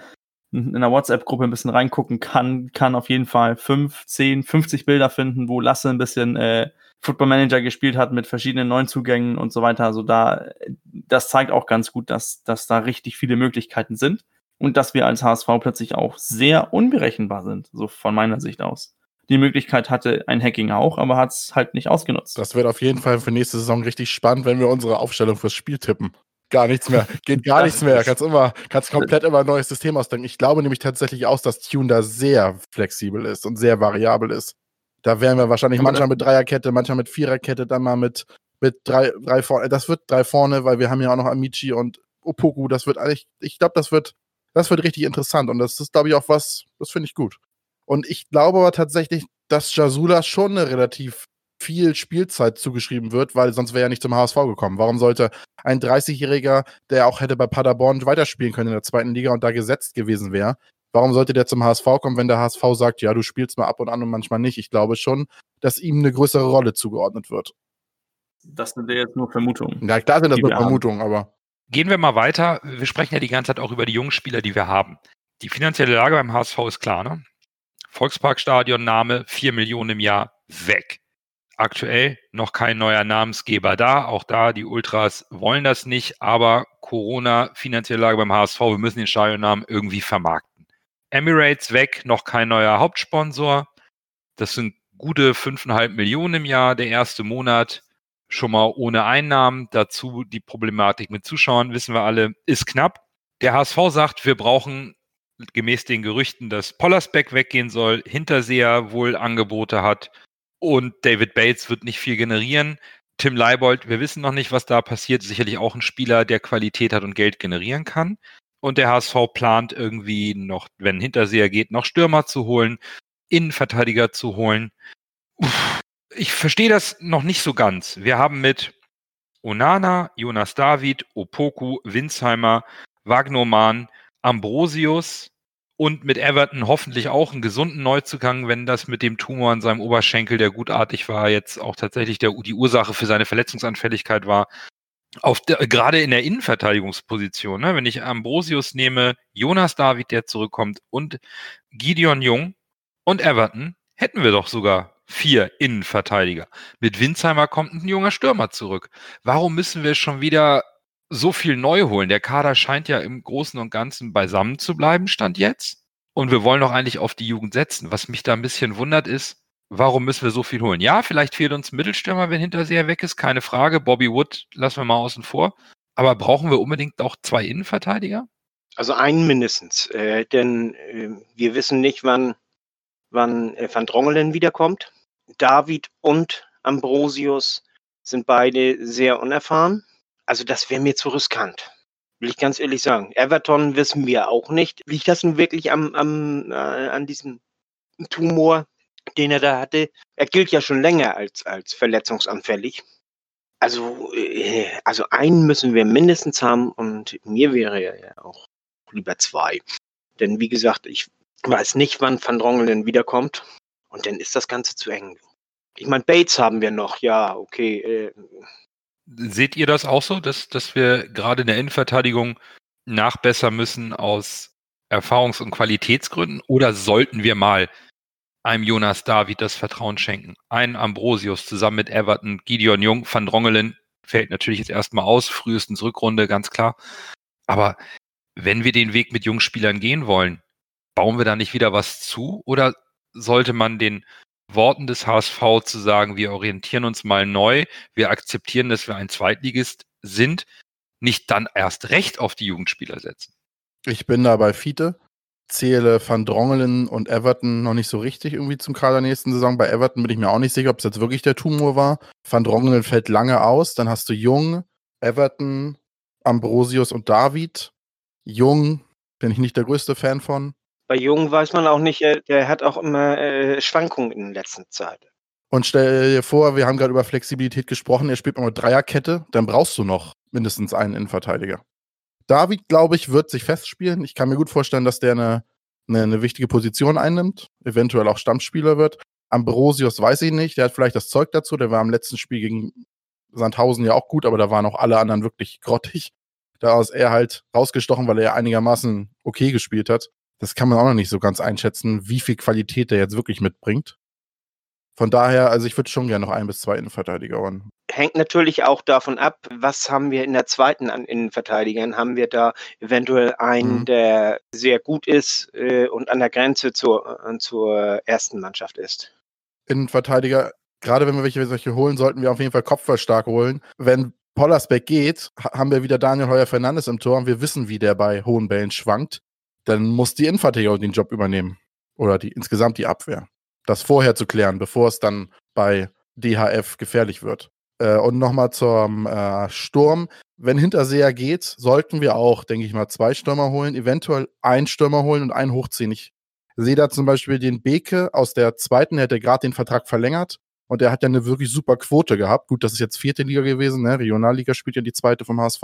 in der WhatsApp-Gruppe ein bisschen reingucken kann, kann auf jeden Fall 5, 10, 50 Bilder finden, wo Lasse ein bisschen äh, Football Manager gespielt hat mit verschiedenen neuen Zugängen und so weiter. Also da, das zeigt auch ganz gut, dass, dass da richtig viele Möglichkeiten sind und dass wir als HSV plötzlich auch sehr unberechenbar sind, so von meiner Sicht aus. Die Möglichkeit hatte ein Hacking auch, aber hat es halt nicht ausgenutzt. Das wird auf jeden Fall für nächste Saison richtig spannend, wenn wir unsere Aufstellung fürs Spiel tippen. Gar nichts mehr. Geht gar nichts mehr. Kannst immer, kannst komplett immer ein neues System ausdenken. Ich glaube nämlich tatsächlich aus, dass Tune da sehr flexibel ist und sehr variabel ist. Da werden wir wahrscheinlich Aber manchmal mit Dreierkette, manchmal mit Viererkette, dann mal mit, mit drei, drei vorne. Das wird drei vorne, weil wir haben ja auch noch Amici und Opoku. Das wird eigentlich, ich glaube, das wird, das wird richtig interessant. Und das ist, glaube ich, auch was, das finde ich gut. Und ich glaube aber tatsächlich, dass Jasula schon eine relativ viel Spielzeit zugeschrieben wird, weil sonst wäre er nicht zum HSV gekommen. Warum sollte ein 30-Jähriger, der auch hätte bei Paderborn weiterspielen können in der zweiten Liga und da gesetzt gewesen wäre, warum sollte der zum HSV kommen, wenn der HSV sagt, ja, du spielst mal ab und an und manchmal nicht? Ich glaube schon, dass ihm eine größere Rolle zugeordnet wird. Das sind ja jetzt nur Vermutungen. Ja, klar sind das nur. Vermutungen, aber Gehen wir mal weiter. Wir sprechen ja die ganze Zeit auch über die jungen Spieler, die wir haben. Die finanzielle Lage beim HSV ist klar, ne? Volksparkstadion Name 4 Millionen im Jahr weg. Aktuell noch kein neuer Namensgeber da. Auch da, die Ultras wollen das nicht, aber Corona, finanzielle Lage beim HSV, wir müssen den Stadionnamen irgendwie vermarkten. Emirates weg, noch kein neuer Hauptsponsor. Das sind gute 5,5 Millionen im Jahr, der erste Monat schon mal ohne Einnahmen. Dazu die Problematik mit Zuschauern, wissen wir alle, ist knapp. Der HSV sagt, wir brauchen gemäß den Gerüchten, dass Pollersbeck weggehen soll, Hinterseher wohl Angebote hat und David Bates wird nicht viel generieren. Tim Leibold, wir wissen noch nicht, was da passiert, sicherlich auch ein Spieler, der Qualität hat und Geld generieren kann. Und der HSV plant irgendwie noch, wenn Hinterseher geht, noch Stürmer zu holen, Innenverteidiger zu holen. Uff, ich verstehe das noch nicht so ganz. Wir haben mit Onana, Jonas David, Opoku, Winsheimer, Wagnoman, Ambrosius und mit Everton hoffentlich auch einen gesunden Neuzugang, wenn das mit dem Tumor an seinem Oberschenkel, der gutartig war, jetzt auch tatsächlich der, die Ursache für seine Verletzungsanfälligkeit war. Auf der, gerade in der Innenverteidigungsposition, ne, wenn ich Ambrosius nehme, Jonas David, der zurückkommt, und Gideon Jung und Everton, hätten wir doch sogar vier Innenverteidiger. Mit Winsheimer kommt ein junger Stürmer zurück. Warum müssen wir schon wieder so viel neu holen? Der Kader scheint ja im Großen und Ganzen beisammen zu bleiben, stand jetzt. Und wir wollen doch eigentlich auf die Jugend setzen. Was mich da ein bisschen wundert ist, warum müssen wir so viel holen? Ja, vielleicht fehlt uns ein Mittelstürmer, wenn Hinterseher weg ist, keine Frage. Bobby Wood lassen wir mal außen vor. Aber brauchen wir unbedingt auch zwei Innenverteidiger? Also einen mindestens. Äh, denn äh, wir wissen nicht, wann, wann äh, Van Drongelen wiederkommt. David und Ambrosius sind beide sehr unerfahren. Also das wäre mir zu riskant. Will ich ganz ehrlich sagen. Everton wissen wir auch nicht. Liegt das nun wirklich am, am, äh, an diesem Tumor, den er da hatte? Er gilt ja schon länger als, als verletzungsanfällig. Also, äh, also einen müssen wir mindestens haben und mir wäre ja auch lieber zwei. Denn wie gesagt, ich weiß nicht, wann Van Drongelen wiederkommt. Und dann ist das Ganze zu eng. Ich meine, Bates haben wir noch, ja, okay. Äh, Seht ihr das auch so, dass, dass wir gerade in der Innenverteidigung nachbessern müssen aus Erfahrungs- und Qualitätsgründen? Oder sollten wir mal einem Jonas David das Vertrauen schenken? Einen Ambrosius zusammen mit Everton, Gideon Jung, Van Drongelen fällt natürlich jetzt erstmal aus, frühestens Rückrunde, ganz klar. Aber wenn wir den Weg mit Jungspielern gehen wollen, bauen wir da nicht wieder was zu? Oder sollte man den Worten des HSV zu sagen, wir orientieren uns mal neu, wir akzeptieren, dass wir ein Zweitligist sind, nicht dann erst recht auf die Jugendspieler setzen? ich bin da bei Fiete. Zähle Van Drongelen und Everton noch nicht so richtig irgendwie zum Kader nächsten Saison. Bei Everton bin ich mir auch nicht sicher, ob es jetzt wirklich der Tumor war. Van Drongelen fällt lange aus. Dann hast du Jung, Everton, Ambrosius und David. Jung bin ich nicht der größte Fan von. bei Jung weiß man auch nicht, äh, der hat auch immer äh, Schwankungen in letzter Zeit. Und stell dir vor, wir haben gerade über Flexibilität gesprochen, er spielt mal mit Dreierkette, dann brauchst du noch mindestens einen Innenverteidiger. David, glaube ich, wird sich festspielen. Ich kann mir gut vorstellen, dass der eine eine, eine wichtige Position einnimmt, eventuell auch Stammspieler wird. Ambrosius weiß ich nicht, der hat vielleicht das Zeug dazu, der war im letzten Spiel gegen Sandhausen ja auch gut, aber da waren auch alle anderen wirklich grottig. Da ist er halt rausgestochen, weil er einigermaßen okay gespielt hat. Das kann man auch noch nicht so ganz einschätzen, wie viel Qualität der jetzt wirklich mitbringt. Von daher, also ich würde schon gerne noch ein bis zwei Innenverteidiger holen. Hängt natürlich auch davon ab, was haben wir in der zweiten an Innenverteidigern? Haben wir da eventuell einen, mhm. der sehr gut ist äh, und an der Grenze zur, äh, zur ersten Mannschaft ist? Innenverteidiger, gerade wenn wir welche, welche holen, sollten wir auf jeden Fall kopfballstark holen. Wenn Pollersbeck geht, haben wir wieder Daniel Heuer Fernandes im Tor und wir wissen, wie der bei hohen Bällen schwankt. Dann muss die Innenverteidigung den Job übernehmen. Oder die, insgesamt die Abwehr das vorher zu klären, bevor es dann bei DHF gefährlich wird. Äh, und nochmal zum äh, Sturm. Wenn Hinterseher geht, sollten wir auch, denke ich mal, zwei Stürmer holen, eventuell einen Stürmer holen und einen hochziehen. Ich sehe da zum Beispiel den Beke aus der zweiten, der hätte gerade den Vertrag verlängert und der hat ja eine wirklich super Quote gehabt. Gut, das ist jetzt vierte Liga gewesen, ne? Regionalliga spielt ja die zweite vom HSV.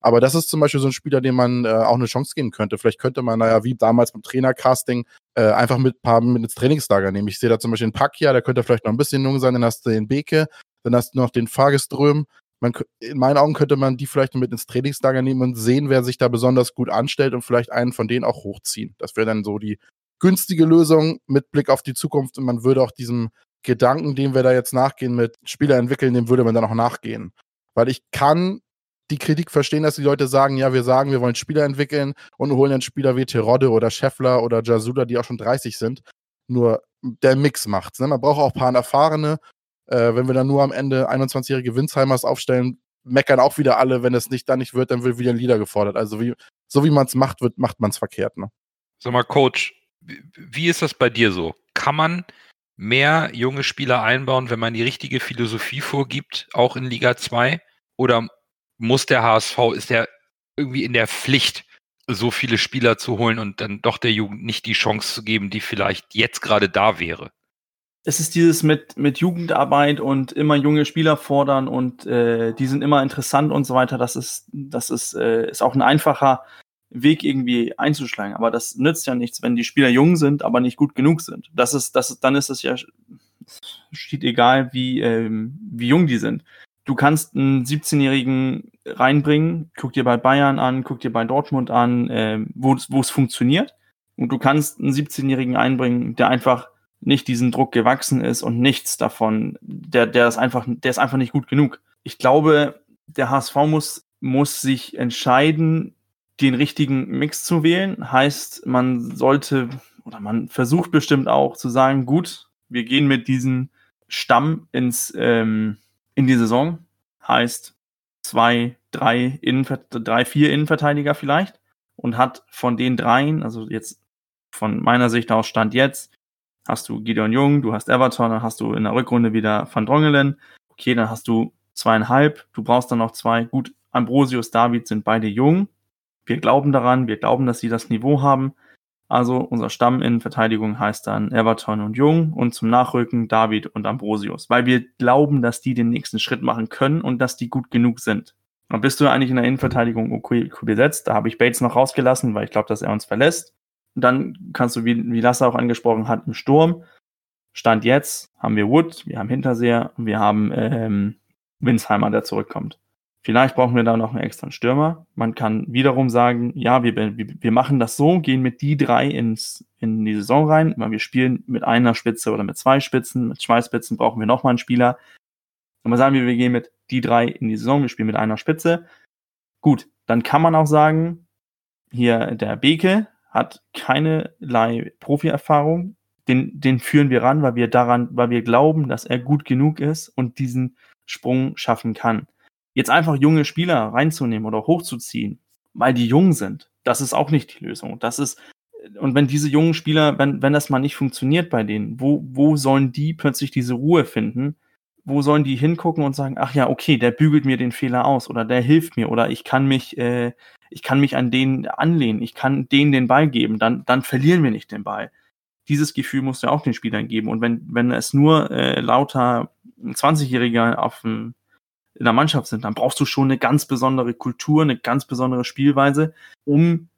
Aber das ist zum Beispiel so ein Spieler, dem man äh, auch eine Chance geben könnte. Vielleicht könnte man, naja, wie damals beim Trainercasting, äh, einfach mit ein paar mit ins Trainingslager nehmen. Ich sehe da zum Beispiel den Pakia, der könnte vielleicht noch ein bisschen jung sein, dann hast du den Beke, dann hast du noch den Fahrgeström. Man, in meinen Augen könnte man die vielleicht mit ins Trainingslager nehmen und sehen, wer sich da besonders gut anstellt und vielleicht einen von denen auch hochziehen. Das wäre dann so die günstige Lösung mit Blick auf die Zukunft und man würde auch diesem Gedanken, dem wir da jetzt nachgehen mit Spieler entwickeln, dem würde man dann auch nachgehen. Weil ich kann die Kritik verstehen, dass die Leute sagen, ja, wir sagen, wir wollen Spieler entwickeln und holen dann Spieler wie Terodde oder Scheffler oder Jasula, die auch schon 30 sind. Nur der Mix macht's. Ne? Man braucht auch ein paar Erfahrene. Äh, wenn wir dann nur am Ende 21-jährige Winzheimers aufstellen, meckern auch wieder alle, wenn es nicht dann nicht wird, dann wird wieder ein Lieder gefordert. Also wie, so wie man es macht, wird, macht man es verkehrt. Ne? Sag mal, Coach, wie ist das bei dir so? Kann man mehr junge Spieler einbauen, wenn man die richtige Philosophie vorgibt, auch in Liga 2? Oder muss der HSV, ist der irgendwie in der Pflicht, so viele Spieler zu holen und dann doch der Jugend nicht die Chance zu geben, die vielleicht jetzt gerade da wäre. Es ist dieses mit, mit Jugendarbeit und immer junge Spieler fordern und äh, die sind immer interessant und so weiter. Das ist, das ist, äh, ist auch ein einfacher Weg irgendwie einzuschlagen. Aber das nützt ja nichts, wenn die Spieler jung sind, aber nicht gut genug sind. Das ist, das ist, dann ist es ja steht egal, wie, ähm, wie jung die sind du kannst einen 17-Jährigen reinbringen, guck dir bei Bayern an, guck dir bei Dortmund an, äh, wo es funktioniert. Und du kannst einen 17-Jährigen einbringen, der einfach nicht diesen Druck gewachsen ist und nichts davon, der, der ist einfach, der ist einfach nicht gut genug. Ich glaube, der HSV muss, muss sich entscheiden, den richtigen Mix zu wählen. Heißt, man sollte oder man versucht bestimmt auch zu sagen, gut, wir gehen mit diesem Stamm ins, ähm, in die Saison. Heißt zwei, drei, Innenver drei, vier Innenverteidiger vielleicht und hat von den dreien, also jetzt von meiner Sicht aus Stand jetzt, hast du Gideon Jung, du hast Everton, dann hast du in der Rückrunde wieder Van Drongelen. Okay, dann hast du zweieinhalb, du brauchst dann noch zwei. Gut, Ambrosius, David sind beide jung. Wir glauben daran, wir glauben, dass sie das Niveau haben. Also unser Stamm in Verteidigung heißt dann Everton und Jung und zum Nachrücken David und Ambrosius, weil wir glauben, dass die den nächsten Schritt machen können und dass die gut genug sind. Und bist du eigentlich in der Innenverteidigung okay besetzt? Da habe ich Bates noch rausgelassen, weil ich glaube, dass er uns verlässt. Dann kannst du, wie, wie Lasse auch angesprochen hat, im Sturm. Stand jetzt haben wir Wood, wir haben Hinterseher und wir haben ähm, Winsheimer, der zurückkommt. Vielleicht brauchen wir da noch einen extra Stürmer. Man kann wiederum sagen, ja, wir, wir machen das so, gehen mit die drei ins, in die Saison rein, weil wir spielen mit einer Spitze oder mit zwei Spitzen. Mit zwei Spitzen brauchen wir nochmal einen Spieler. Mal sagen wir, wir gehen mit die drei in die Saison, wir spielen mit einer Spitze. Gut, dann kann man auch sagen, hier der Beke hat keinerlei Profi-Erfahrung. Den, den führen wir ran, weil wir daran, weil wir glauben, dass er gut genug ist und diesen Sprung schaffen kann. Jetzt einfach junge Spieler reinzunehmen oder hochzuziehen, weil die jung sind, das ist auch nicht die Lösung. Das ist, und wenn diese jungen Spieler, wenn, wenn das mal nicht funktioniert bei denen, wo, wo sollen die plötzlich diese Ruhe finden? Wo sollen die hingucken und sagen, ach ja, okay, der bügelt mir den Fehler aus oder der hilft mir oder ich kann mich, äh, ich kann mich an den anlehnen, ich kann denen den Ball geben, dann, dann verlieren wir nicht den Ball. Dieses Gefühl musst du auch den Spielern geben. Und wenn, wenn es nur äh, lauter 20-Jähriger auf dem in der Mannschaft sind, dann brauchst du schon eine ganz besondere Kultur, eine ganz besondere Spielweise, um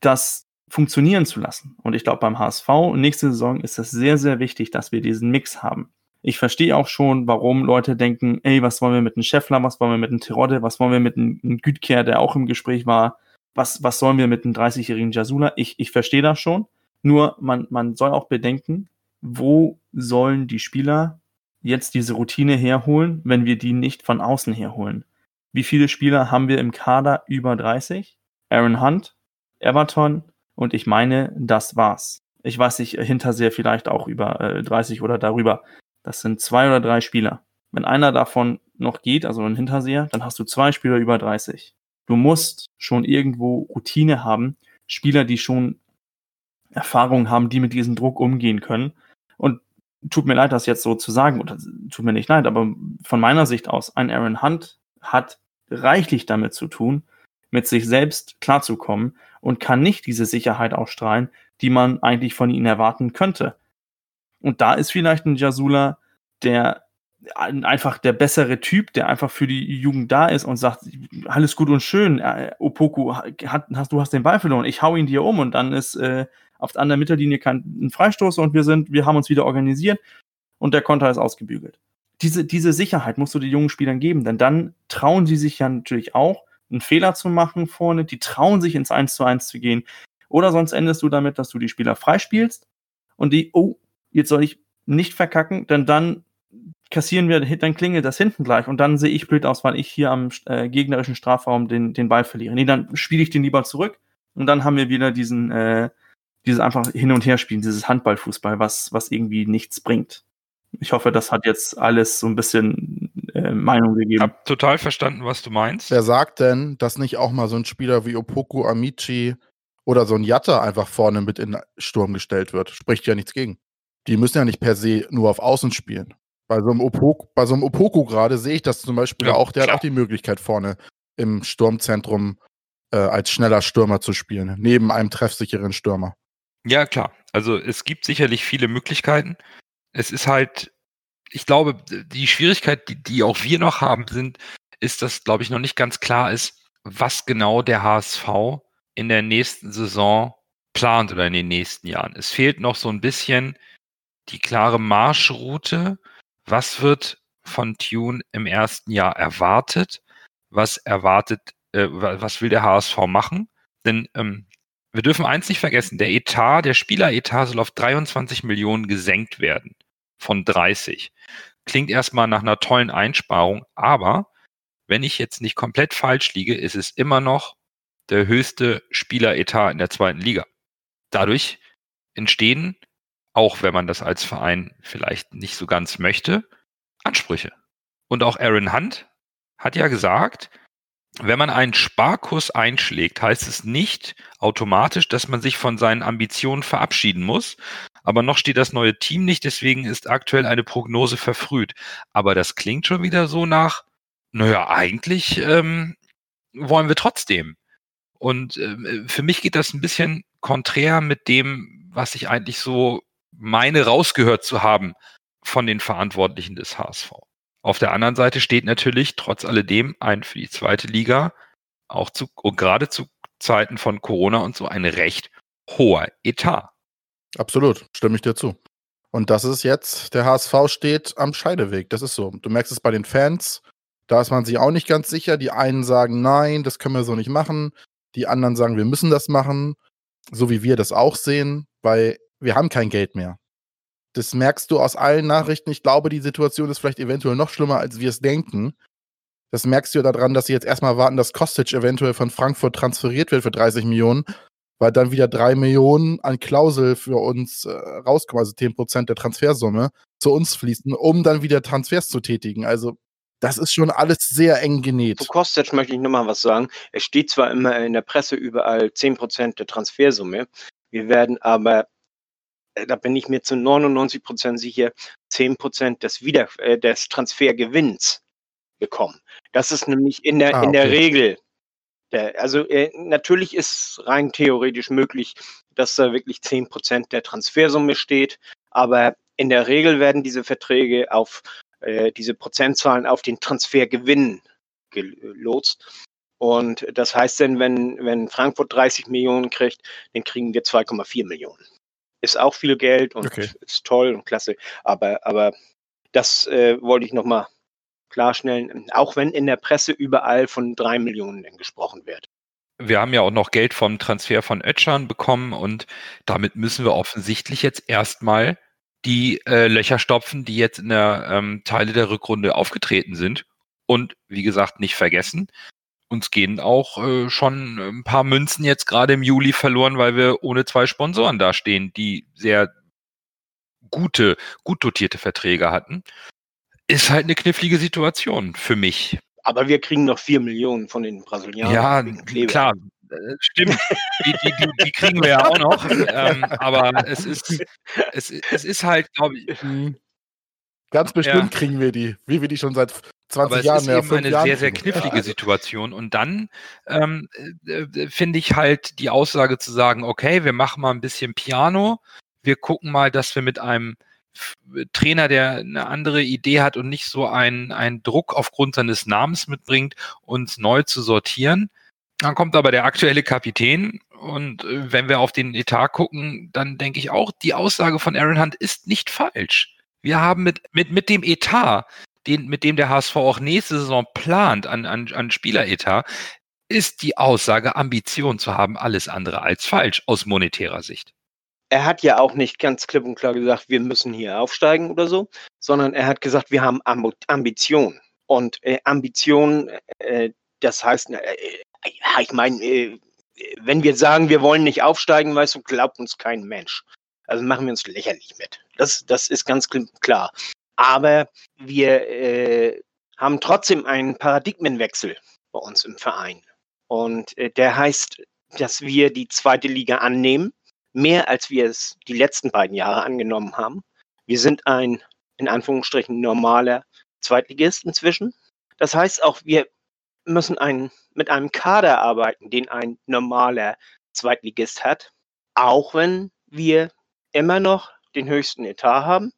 das funktionieren zu lassen. Und ich glaube, beim HSV nächste Saison ist es sehr, sehr wichtig, dass wir diesen Mix haben. Ich verstehe auch schon, warum Leute denken, ey, was wollen wir mit einem Scheffler, was wollen wir mit einem Terodde, was wollen wir mit einem Gütker, der auch im Gespräch war, was, was sollen wir mit einem 30-jährigen Jasula? Ich, ich verstehe das schon. Nur man, man soll auch bedenken, wo sollen die Spieler jetzt diese Routine herholen, wenn wir die nicht von außen herholen? Wie viele Spieler haben wir im Kader über 30? Aaron Hunt, Everton und ich meine, das war's. Ich weiß nicht, Hinterseher vielleicht auch über äh, 30 oder darüber. Das sind zwei oder drei Spieler. Wenn einer davon noch geht, also ein Hinterseher, dann hast du zwei Spieler über 30. Du musst schon irgendwo Routine haben, Spieler, die schon Erfahrung haben, die mit diesem Druck umgehen können. Und tut mir leid, das jetzt so zu sagen, oder tut mir nicht leid, aber von meiner Sicht aus, ein Aaron Hunt hat reichlich damit zu tun, mit sich selbst klarzukommen und kann nicht diese Sicherheit ausstrahlen, die man eigentlich von ihnen erwarten könnte. Und da ist vielleicht ein Jasula, der einfach der bessere Typ, der einfach für die Jugend da ist und sagt, alles gut und schön, äh, Opoku, hat, hast, du hast den Ball verloren, ich hau ihn dir um und dann ist äh, auf der anderen Mittellinie kein ein Freistoß und wir sind, wir haben uns wieder organisiert und der Konter ist ausgebügelt. Diese, diese Sicherheit musst du den jungen Spielern geben, denn dann trauen sie sich ja natürlich auch, einen Fehler zu machen vorne, die trauen sich ins 1 zu 1 zu gehen. Oder sonst endest du damit, dass du die Spieler freispielst und die, oh, jetzt soll ich nicht verkacken, denn dann kassieren wir, dann klingelt das hinten gleich und dann sehe ich blöd aus, weil ich hier am äh, gegnerischen Strafraum den, den Ball verliere. Nee, dann spiele ich den lieber zurück und dann haben wir wieder diesen, äh, dieses einfach hin und her spielen, dieses Handballfußball, was, was irgendwie nichts bringt. Ich hoffe, das hat jetzt alles so ein bisschen äh, Meinung gegeben. Ich habe total verstanden, was du meinst. Wer sagt denn, dass nicht auch mal so ein Spieler wie Opoku, Amici oder so ein Jatta einfach vorne mit in Sturm gestellt wird? Spricht ja nichts gegen. Die müssen ja nicht per se nur auf Außen spielen. Bei so einem Opoku, bei so einem Opoku gerade sehe ich das zum Beispiel ja, auch, der klar. hat auch die Möglichkeit vorne im Sturmzentrum äh, als schneller Stürmer zu spielen, neben einem treffsicheren Stürmer. Ja, klar. Also es gibt sicherlich viele Möglichkeiten. Es ist halt, ich glaube, die Schwierigkeit, die, die auch wir noch haben, sind, ist, dass, glaube ich, noch nicht ganz klar ist, was genau der HSV in der nächsten Saison plant oder in den nächsten Jahren. Es fehlt noch so ein bisschen die klare Marschroute was wird von Tune im ersten Jahr erwartet? Was erwartet, äh, was will der HSV machen? Denn ähm, wir dürfen eins nicht vergessen, der Etat, der Spieleretat soll auf 23 Millionen gesenkt werden von 30. Klingt erstmal nach einer tollen Einsparung, aber wenn ich jetzt nicht komplett falsch liege, ist es immer noch der höchste Spieleretat in der zweiten Liga. Dadurch entstehen auch wenn man das als Verein vielleicht nicht so ganz möchte, Ansprüche. Und auch Aaron Hunt hat ja gesagt, wenn man einen Sparkurs einschlägt, heißt es nicht automatisch, dass man sich von seinen Ambitionen verabschieden muss. Aber noch steht das neue Team nicht, deswegen ist aktuell eine Prognose verfrüht. Aber das klingt schon wieder so nach, naja, eigentlich ähm, wollen wir trotzdem. Und äh, für mich geht das ein bisschen konträr mit dem, was ich eigentlich so meine rausgehört zu haben von den Verantwortlichen des HSV. Auf der anderen Seite steht natürlich trotz alledem ein für die zweite Liga auch zu, gerade zu Zeiten von Corona und so ein recht hoher Etat. Absolut, stimme ich dir zu. Und das ist jetzt, der HSV steht am Scheideweg. Das ist so. Du merkst es bei den Fans, da ist man sich auch nicht ganz sicher. Die einen sagen, nein, das können wir so nicht machen. Die anderen sagen, wir müssen das machen. So wie wir das auch sehen, weil wir haben kein Geld mehr. Das merkst du aus allen Nachrichten. Ich glaube, die Situation ist vielleicht eventuell noch schlimmer, als wir es denken. Das merkst du ja daran, dass sie jetzt erstmal warten, dass Kostic eventuell von Frankfurt transferiert wird für 30 Millionen, weil dann wieder 3 Millionen an Klausel für uns äh, rauskommen, also 10% der Transfersumme zu uns fließen, um dann wieder Transfers zu tätigen. Also das ist schon alles sehr eng genäht. Zu Kostic möchte ich nur mal was sagen. Es steht zwar immer in der Presse überall 10% der Transfersumme. Wir werden aber da bin ich mir zu 99 Prozent sicher, 10 Prozent des, Wieder äh, des Transfergewinns bekommen. Das ist nämlich in der, ah, okay. in der Regel. Der, also äh, natürlich ist rein theoretisch möglich, dass da wirklich 10 Prozent der Transfersumme steht, aber in der Regel werden diese Verträge auf äh, diese Prozentzahlen auf den Transfergewinn gelotst. Und das heißt dann, wenn, wenn Frankfurt 30 Millionen kriegt, dann kriegen wir 2,4 Millionen. Ist auch viel Geld und Okay. ist toll und klasse. Aber, aber das äh, wollte ich nochmal klarstellen. Auch wenn in der Presse überall von drei Millionen denn gesprochen wird. Wir haben ja auch noch Geld vom Transfer von Ötschern bekommen und damit müssen wir offensichtlich jetzt erstmal die äh, Löcher stopfen, die jetzt in der ähm, Teile der Rückrunde aufgetreten sind. Und wie gesagt, nicht vergessen, uns gehen auch äh, schon ein paar Münzen jetzt gerade im Juli verloren, weil wir ohne zwei Sponsoren dastehen, die sehr gute, gut dotierte Verträge hatten. Ist halt eine knifflige Situation für mich. Aber wir kriegen noch vier Millionen von den Brasilianern. Ja, klar, äh, stimmt. Die, die, die, die kriegen wir ja auch noch. Ähm, aber es ist, es, es ist halt, glaube ich, Mhm. Ganz bestimmt Ja. kriegen wir die, wie wir die schon seit 20 aber es Jahren, ist ja, eben eine Jahren sehr, sehr knifflige Ja, Situation. Und dann ähm, äh, äh, finde ich halt die Aussage zu sagen, okay, wir machen mal ein bisschen Piano, wir gucken mal, dass wir mit einem F- Trainer, der eine andere Idee hat und nicht so einen, einen Druck aufgrund seines Namens mitbringt, uns neu zu sortieren. Dann kommt aber der aktuelle Kapitän und äh, wenn wir auf den Etat gucken, dann denke ich auch, die Aussage von Aaron Hunt ist nicht falsch. Wir haben mit, mit, mit dem Etat, den, mit dem der HSV auch nächste Saison plant an, an, an Spieleretat, ist die Aussage, Ambition zu haben, alles andere als falsch aus monetärer Sicht. er hat ja auch nicht ganz klipp und klar gesagt, wir müssen hier aufsteigen oder so, sondern er hat gesagt, wir haben Ambo- Ambition. Und äh, Ambition, äh, das heißt, äh, äh, ich meine, äh, wenn wir sagen, wir wollen nicht aufsteigen, weißt du, glaubt uns kein Mensch. Also machen wir uns lächerlich mit. Das, das ist ganz kl- klar. Aber wir äh, haben trotzdem einen Paradigmenwechsel bei uns im Verein. Und äh, der heißt, dass wir die zweite Liga annehmen mehr als wir es die letzten beiden Jahre angenommen haben. Wir sind ein, in Anführungsstrichen, normaler Zweitligist inzwischen. Das heißt auch, wir müssen ein, mit einem Kader arbeiten, den ein normaler Zweitligist hat, auch wenn wir immer noch den höchsten Etat haben,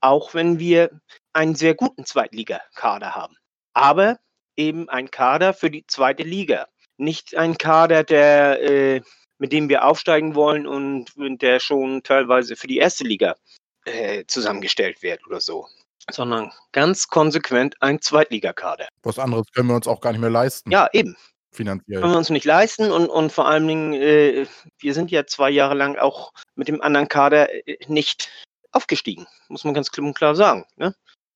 auch wenn wir einen sehr guten Zweitligakader haben. Aber eben ein Kader für die zweite Liga. Nicht ein Kader, der äh, mit dem wir aufsteigen wollen und der schon teilweise für die erste Liga äh, zusammengestellt wird oder so. Sondern ganz konsequent ein Zweitligakader. Was anderes können wir uns auch gar nicht mehr leisten, Ja, eben. Finanziell. Können wir uns nicht leisten und, und vor allen Dingen, äh, wir sind ja zwei Jahre lang auch mit dem anderen Kader äh, nicht aufgestiegen, muss man ganz klipp und klar sagen. Ne?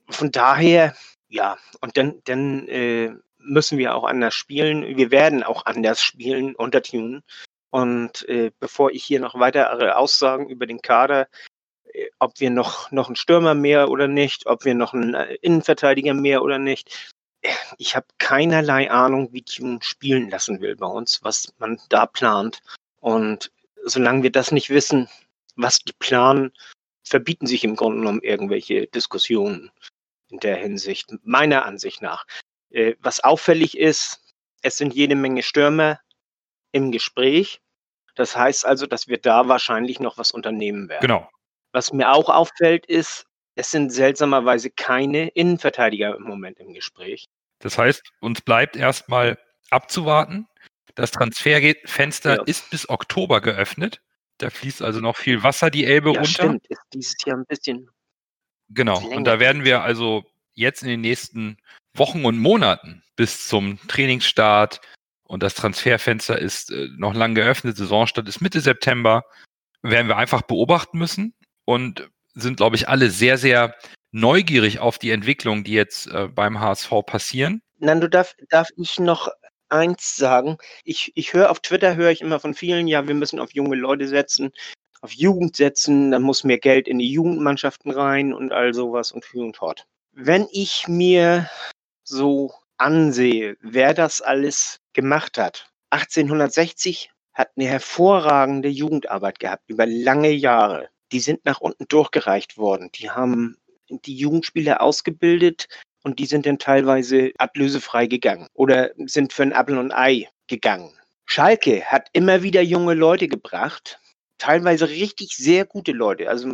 Von daher, ja, und dann, dann äh, müssen wir auch anders spielen. Wir werden auch anders spielen, untertunen. Und äh, bevor ich hier noch weitere Aussagen über den Kader, äh, ob wir noch, noch einen Stürmer mehr oder nicht, ob wir noch einen äh, Innenverteidiger mehr oder nicht, ich habe keinerlei Ahnung, wie Tune spielen lassen will bei uns, was man da plant. Und solange wir das nicht wissen, was die planen, verbieten sich im Grunde genommen irgendwelche Diskussionen in der Hinsicht, meiner Ansicht nach. Äh, was auffällig ist, es sind jede Menge Stürmer im Gespräch. Das heißt also, dass wir da wahrscheinlich noch was unternehmen werden. Genau. Was mir auch auffällt, ist, es sind seltsamerweise keine Innenverteidiger im Moment im Gespräch. Das heißt, uns bleibt erstmal abzuwarten. Das Transferfenster Ja. ist bis Oktober geöffnet. Da fließt also noch viel Wasser die Elbe Ja, runter. stimmt. Ist dieses Jahr ein bisschen. Genau. länger Und da werden wir also jetzt in den nächsten Wochen und Monaten bis zum Trainingsstart und das Transferfenster ist äh, noch lang geöffnet, Saisonstart ist Mitte September, werden wir einfach beobachten müssen und sind, glaube ich, alle sehr, sehr neugierig auf die Entwicklung, die jetzt äh, beim HSV passieren. Nando, darf, darf ich noch eins sagen? Ich, ich höre auf Twitter, höre ich immer von vielen, ja, wir müssen auf junge Leute setzen, auf Jugend setzen, dann muss mehr Geld in die Jugendmannschaften rein und all sowas und für und fort. Wenn ich mir so ansehe, wer das alles gemacht hat, 1860 hat eine hervorragende Jugendarbeit gehabt über lange Jahre. Die sind nach unten durchgereicht worden. Die haben die Jugendspieler ausgebildet, und die sind dann teilweise ablösefrei gegangen oder sind für ein Apfel und Ei gegangen. Schalke hat immer wieder junge Leute gebracht, teilweise richtig sehr gute Leute, also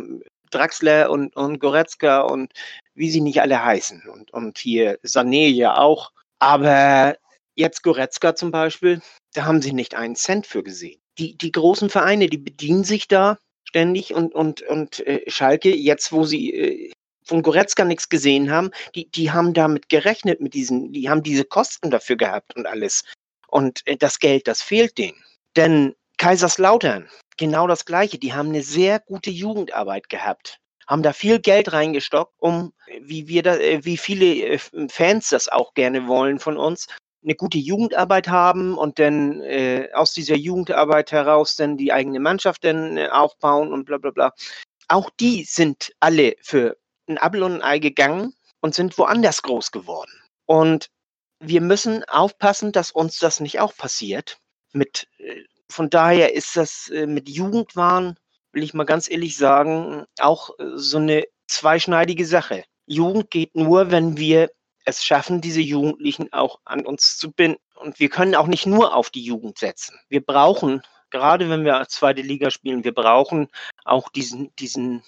Draxler und, und Goretzka und wie sie nicht alle heißen und, und hier Sané ja auch. Aber jetzt Goretzka zum Beispiel, da haben sie nicht einen Cent für gesehen. Die, die großen Vereine, die bedienen sich da ständig und, und, und äh, Schalke, jetzt wo sie äh, von Goretzka nichts gesehen haben, die, die haben damit gerechnet mit diesen, die haben diese Kosten dafür gehabt und alles. Und äh, das Geld, das fehlt denen. Denn Kaiserslautern, genau das Gleiche, die haben eine sehr gute Jugendarbeit gehabt haben da viel Geld reingestockt, um, wie wir da, äh, wie viele äh, Fans das auch gerne wollen von uns, eine gute Jugendarbeit haben und dann äh, aus dieser Jugendarbeit heraus dann die eigene Mannschaft dann äh, aufbauen und bla bla bla. Auch die sind alle für ein Apfel und ein Ei gegangen und sind woanders groß geworden. Und wir müssen aufpassen, dass uns das nicht auch passiert. Mit, äh, von daher ist das äh, mit Jugendwahn, will ich mal ganz ehrlich sagen, auch so eine zweischneidige Sache. Jugend geht nur, wenn wir es schaffen, diese Jugendlichen auch an uns zu binden. Und wir können auch nicht nur auf die Jugend setzen. Wir brauchen, gerade wenn wir zweite Liga spielen, wir brauchen auch diesen, diesen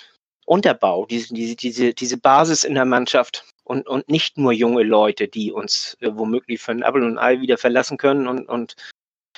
Unterbau, diese, diese, diese, diese Basis in der Mannschaft und, und nicht nur junge Leute, die uns äh, womöglich für ein Apfel und ein Ei wieder verlassen können. Und, und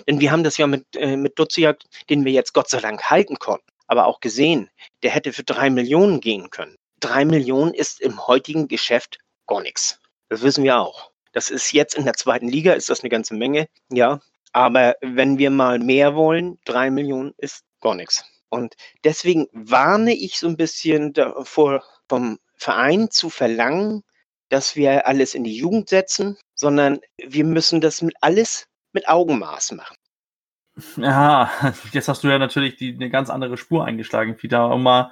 denn wir haben das ja mit, äh, mit Duziak, den wir jetzt Gott sei Dank halten konnten, aber auch gesehen, der hätte für drei Millionen gehen können. Drei Millionen ist im heutigen Geschäft gar nichts. Das wissen wir auch. Das ist jetzt in der zweiten Liga, ist das eine ganze Menge, ja. Aber wenn wir mal mehr wollen, drei Millionen ist gar nichts. Und deswegen warne ich so ein bisschen davor, vom Verein zu verlangen, dass wir alles in die Jugend setzen, sondern wir müssen das mit alles mit Augenmaß machen. Ja, jetzt hast du ja natürlich die, eine ganz andere Spur eingeschlagen, Peter. Um mal,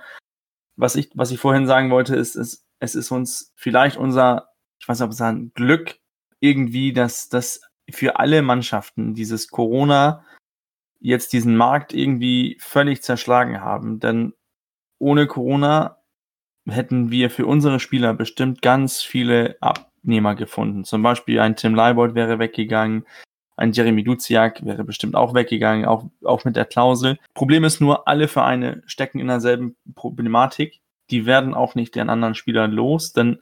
was ich, was ich vorhin sagen wollte, ist, ist, es ist uns vielleicht unser ich weiß nicht, ob ein Glück irgendwie, dass das für alle Mannschaften dieses Corona jetzt diesen Markt irgendwie völlig zerschlagen haben. Denn ohne Corona hätten wir für unsere Spieler bestimmt ganz viele Abnehmer gefunden. Zum Beispiel ein Tim Leibold wäre weggegangen, ein Jeremy Duziak wäre bestimmt auch weggegangen, auch, auch mit der Klausel. Problem ist nur, alle Vereine stecken in derselben Problematik. Die werden auch nicht den anderen Spielern los, denn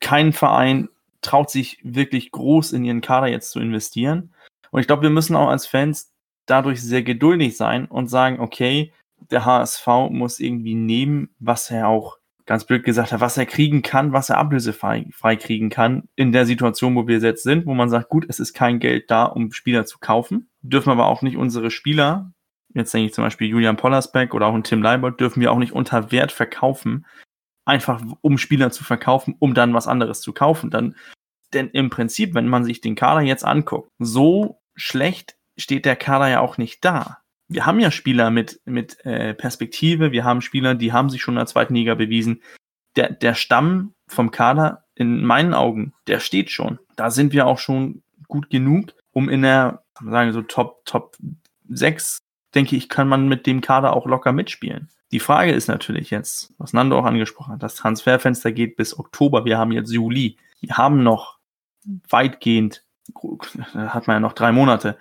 kein Verein traut sich wirklich groß in ihren Kader jetzt zu investieren. Und ich glaube, wir müssen auch als Fans dadurch sehr geduldig sein und sagen, okay, der HSV muss irgendwie nehmen, was er auch ganz blöd gesagt hat, was er kriegen kann, was er ablösefrei frei kriegen kann in der Situation, wo wir jetzt sind, wo man sagt, gut, es ist kein Geld da, um Spieler zu kaufen, dürfen aber auch nicht unsere Spieler, jetzt denke ich zum Beispiel Julian Pollersbeck oder auch ein Tim Leibold, dürfen wir auch nicht unter Wert verkaufen, einfach um Spieler zu verkaufen, um dann was anderes zu kaufen. Dann, denn im Prinzip, wenn man sich den Kader jetzt anguckt, so schlecht steht der Kader ja auch nicht da. Wir haben ja Spieler mit, mit äh, Perspektive, wir haben Spieler, die haben sich schon in der zweiten Liga bewiesen. Der, der Stamm vom Kader, in meinen Augen, der steht schon. Da sind wir auch schon gut genug, um in der, sagen wir so, Top, Top 6, denke ich, kann man mit dem Kader auch locker mitspielen. Die Frage ist natürlich jetzt, was Nando auch angesprochen hat, das Transferfenster geht bis Oktober. Wir haben jetzt Juli. Wir haben noch weitgehend, hat man ja noch drei Monate,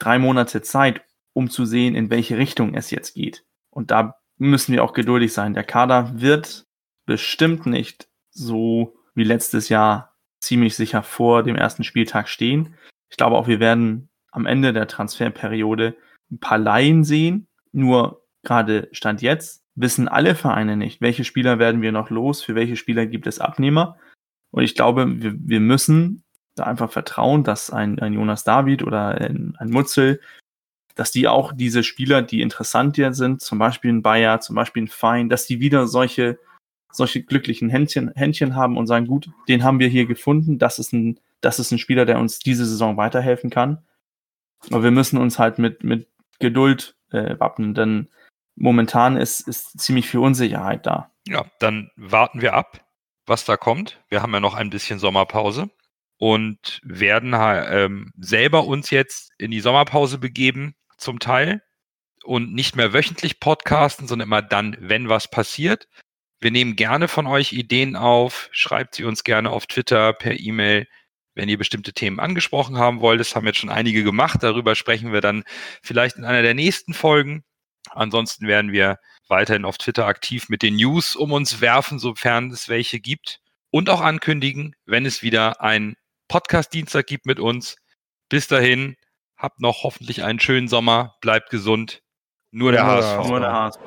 drei Monate Zeit, um zu sehen, in welche Richtung es jetzt geht. Und da müssen wir auch geduldig sein. Der Kader wird bestimmt nicht so wie letztes Jahr ziemlich sicher vor dem ersten Spieltag stehen. Ich glaube auch, wir werden am Ende der Transferperiode ein paar Laien sehen. Nur gerade Stand jetzt wissen alle Vereine nicht, welche Spieler werden wir noch los, für welche Spieler gibt es Abnehmer. Und ich glaube, wir, wir müssen da einfach vertrauen, dass ein, ein Jonas David oder ein, ein Mutzel, dass die auch diese Spieler, die interessant hier sind, zum Beispiel ein Bayer, zum Beispiel ein Fein, dass die wieder solche, solche glücklichen Händchen, Händchen haben und sagen, gut, den haben wir hier gefunden, das ist ein, das ist ein Spieler, der uns diese Saison weiterhelfen kann. Aber wir müssen uns halt mit, mit Geduld äh, wappnen, denn momentan ist, ist ziemlich viel Unsicherheit da. Ja, dann warten wir ab, was da kommt. Wir haben ja noch ein bisschen Sommerpause und werden ähm, selber uns jetzt in die Sommerpause begeben, zum Teil, und nicht mehr wöchentlich podcasten, sondern immer dann, wenn was passiert. Wir nehmen gerne von euch Ideen auf, schreibt sie uns gerne auf Twitter, per E-Mail, wenn ihr bestimmte Themen angesprochen haben wollt. Das haben jetzt schon einige gemacht. Darüber sprechen wir dann vielleicht in einer der nächsten Folgen. Ansonsten werden wir weiterhin auf Twitter aktiv mit den News um uns werfen, sofern es welche gibt. Und auch ankündigen, wenn es wieder einen Podcast-Dienstag gibt mit uns, Bis dahin, habt noch hoffentlich einen schönen Sommer, bleibt gesund. Nur der der HSV. Nur der HSV.